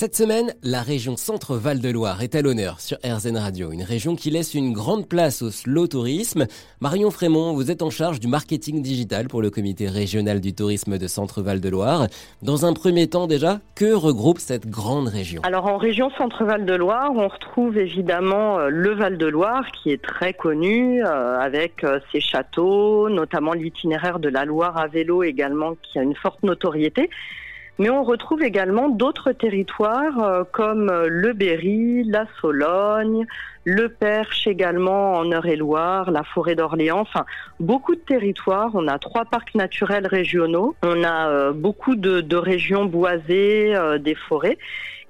Cette semaine, la région Centre-Val de Loire est à l'honneur sur RZN Radio, une région qui laisse une grande place au slow tourisme. Marion Frémont, vous êtes en charge du marketing digital pour le comité régional du tourisme de Centre-Val de Loire. Dans un premier temps déjà, que regroupe cette grande région? Alors en région Centre-Val de Loire, on retrouve évidemment euh, le Val de Loire qui est très connu euh, avec euh, ses châteaux, notamment l'itinéraire de la Loire à vélo également qui a une forte notoriété. Mais on retrouve également d'autres territoires euh, comme euh, le Berry, la Sologne, le Perche également en Eure-et-Loire, la forêt d'Orléans, enfin beaucoup de territoires. On a trois parcs naturels régionaux, on a euh, beaucoup de, de, régions boisées, des forêts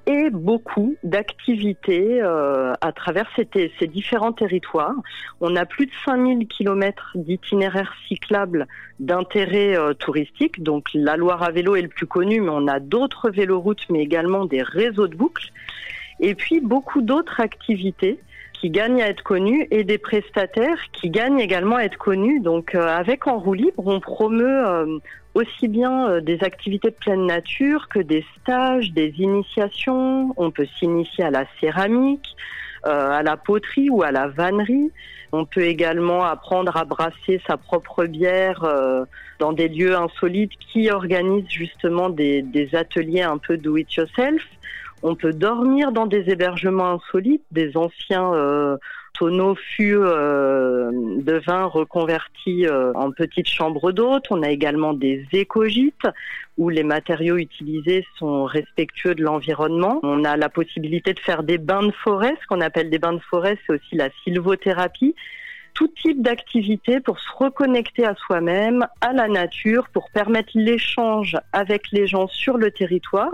et beaucoup d'activités euh, à travers ces, différents territoires. On a plus de 5000 kilomètres d'itinéraires cyclables d'intérêt euh, touristique. Donc la Loire à vélo est le plus connu, mais on a d'autres véloroutes, mais également des réseaux de boucles. Et puis beaucoup d'autres activités qui gagnent à être connus et des prestataires qui gagnent également à être connus. Donc euh, avec En roue libre, on promeut euh, aussi bien euh, des activités de pleine nature que des stages, des initiations. On peut s'initier à la céramique, à la poterie ou à la vannerie. On peut également apprendre à brasser sa propre bière dans des lieux insolites qui organisent justement des, des ateliers un peu do it yourself. On peut dormir dans des hébergements insolites, des anciens euh, tonneaux fûts euh, de vin reconvertis euh, en petites chambres d'hôtes. On a également des écogites où les matériaux utilisés sont respectueux de l'environnement. On a la possibilité de faire des bains de forêt, ce qu'on appelle des bains de forêt, c'est aussi la sylvothérapie tout type d'activité pour se reconnecter à soi-même, à la nature, pour permettre l'échange avec les gens sur le territoire,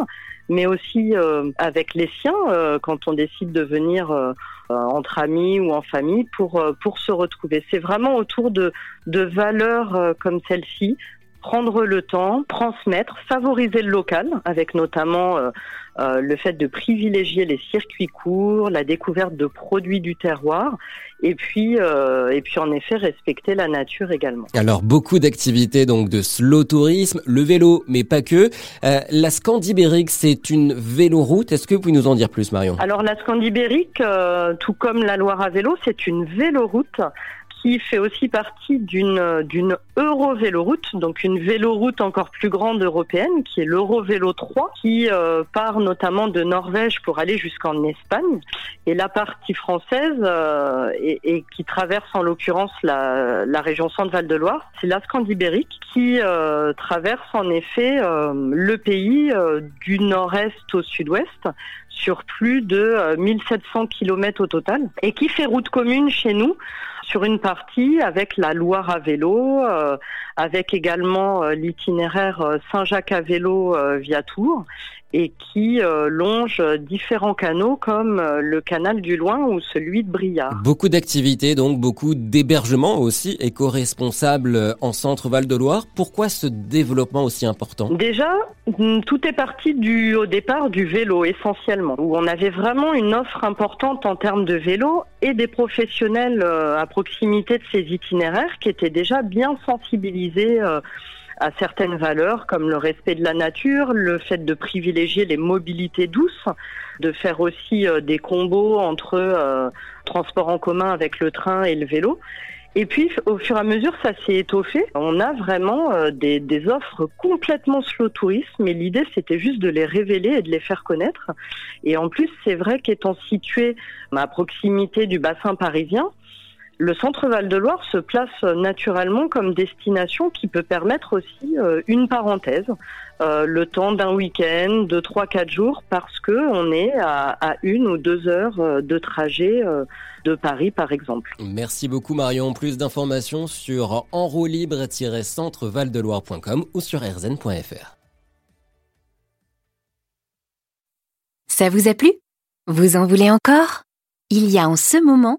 mais aussi euh, avec les siens euh, quand on décide de venir euh, entre amis ou en famille pour se retrouver. C'est vraiment autour de de valeurs comme celle-ci prendre le temps, transmettre, favoriser le local, avec notamment euh, euh, le fait de privilégier les circuits courts, la découverte de produits du terroir, et puis euh, et puis en effet respecter la nature également. Alors beaucoup d'activités donc de slow tourisme, le vélo, mais pas que. la Scandibérique, c'est une véloroute. Est-ce que vous pouvez nous en dire plus, Marion? Alors la Scandibérique, tout comme la Loire à vélo, c'est une véloroute qui fait aussi partie d'une d'une Eurovéloroute, donc une véloroute encore plus grande européenne, qui est l'Eurovélo 3, qui euh, part notamment de Norvège pour aller jusqu'en Espagne. Et la partie française, euh, et, et, qui traverse en l'occurrence la, la région Centre-Val de Loire, c'est la Scandibérique, qui euh, traverse en effet le pays du nord-est au sud-ouest sur plus de 1700 km au total, et qui fait route commune chez nous sur une partie avec la Loire à vélo, euh, avec également euh, l'itinéraire euh, Saint-Jacques à vélo via Tours et qui longe différents canaux comme le canal du Loing ou celui de Briard. Beaucoup d'activités, donc beaucoup d'hébergements aussi éco-responsables en centre Val Pourquoi ce développement aussi important? Déjà, mm, tout est parti du, au départ du vélo essentiellement, où on avait vraiment une offre importante en termes de vélo et des professionnels à proximité de ces itinéraires qui étaient déjà bien sensibilisés euh, à certaines valeurs comme le respect de la nature, le fait de privilégier les mobilités douces, de faire aussi euh, des combos entre euh, transport en commun avec le train et le vélo. Et puis, au fur et à mesure, ça s'est étoffé. On a vraiment des, des, offres complètement slow tourisme, et l'idée, c'était juste de les révéler et de les faire connaître. Et en plus, c'est vrai qu'étant situé à proximité du bassin parisien, le centre Val-de-Loire se place naturellement comme destination qui peut permettre aussi euh, une parenthèse, euh, le temps d'un week-end, de 3-4 jours, parce que on est à, une ou deux heures euh, de trajet de Paris, par exemple. Merci beaucoup Marion. Plus d'informations sur enroue-libre-centre-val-de-loire.com ou sur rzn.fr. Ça vous a plu? Vous en voulez encore? Il y a en ce moment